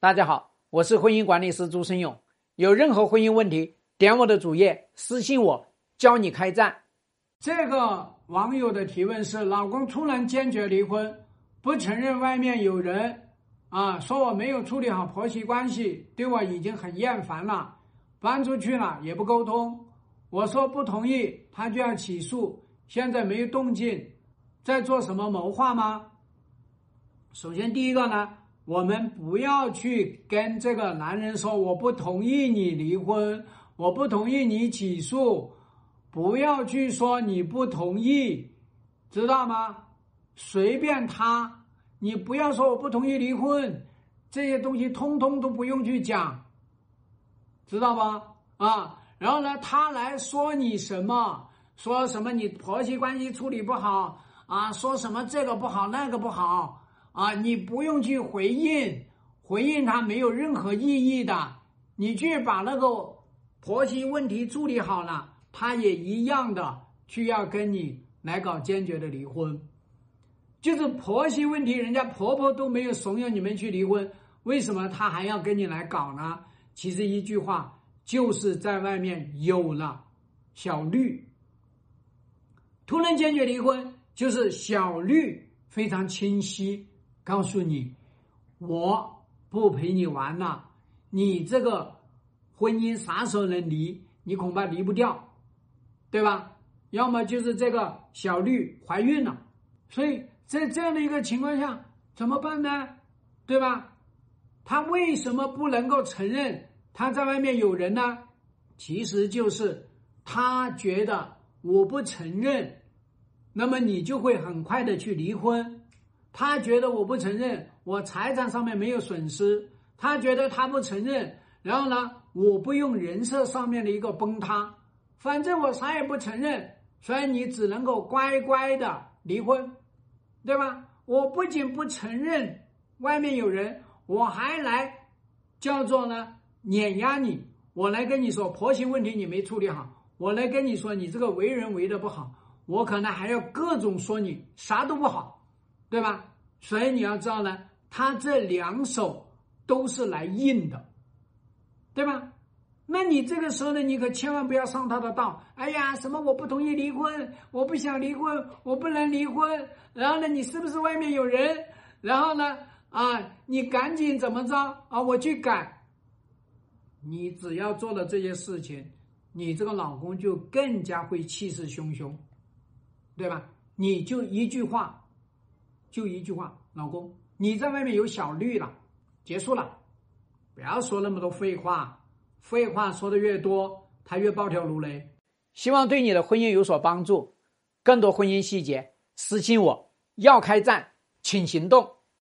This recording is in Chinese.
大家好，我是婚姻管理师朱生勇。有任何婚姻问题，点我的主页私信我，教你开战。这个网友的提问是：老公突然坚决离婚，不承认外面有人，啊，说我没有处理好婆媳关系，对我已经很厌烦了，搬出去了也不沟通。我说不同意，他就要起诉，现在没有动静，在做什么谋划吗？首先第一个呢。我们不要去跟这个男人说我不同意你离婚，我不同意你起诉，不要去说你不同意，知道吗？随便他，你不要说我不同意离婚，这些东西通通都不用去讲，知道吧？啊，然后呢，他来说你什么？说什么你婆媳关系处理不好啊？说什么这个不好那个不好？啊，你不用去回应，回应他没有任何意义的。你去把那个婆媳问题处理好了，他也一样的去要跟你来搞坚决的离婚。就是婆媳问题，人家婆婆都没有怂恿你们去离婚，为什么他还要跟你来搞呢？其实一句话，就是在外面有了小绿，突然坚决离婚，就是小绿非常清晰。告诉你，我不陪你玩了。你这个婚姻啥时候能离？你恐怕离不掉，对吧？要么就是这个小绿怀孕了，所以在这样的一个情况下怎么办呢？对吧？他为什么不能够承认他在外面有人呢？其实就是他觉得我不承认，那么你就会很快的去离婚。他觉得我不承认，我财产上面没有损失。他觉得他不承认，然后呢，我不用人设上面的一个崩塌，反正我啥也不承认，所以你只能够乖乖的离婚，对吧？我不仅不承认外面有人，我还来叫做呢碾压你，我来跟你说婆媳问题你没处理好，我来跟你说你这个为人为的不好，我可能还要各种说你啥都不好。对吧？所以你要知道呢，他这两手都是来硬的，对吧？那你这个时候呢，你可千万不要上他的当。哎呀，什么我不同意离婚，我不想离婚，我不能离婚。然后呢，你是不是外面有人？然后呢，啊，你赶紧怎么着啊？我去改。你只要做了这些事情，你这个老公就更加会气势汹汹，对吧？你就一句话。就一句话，老公，你在外面有小绿了，结束了，不要说那么多废话，废话说的越多，他越暴跳如雷。希望对你的婚姻有所帮助，更多婚姻细节私信我。要开战，请行动。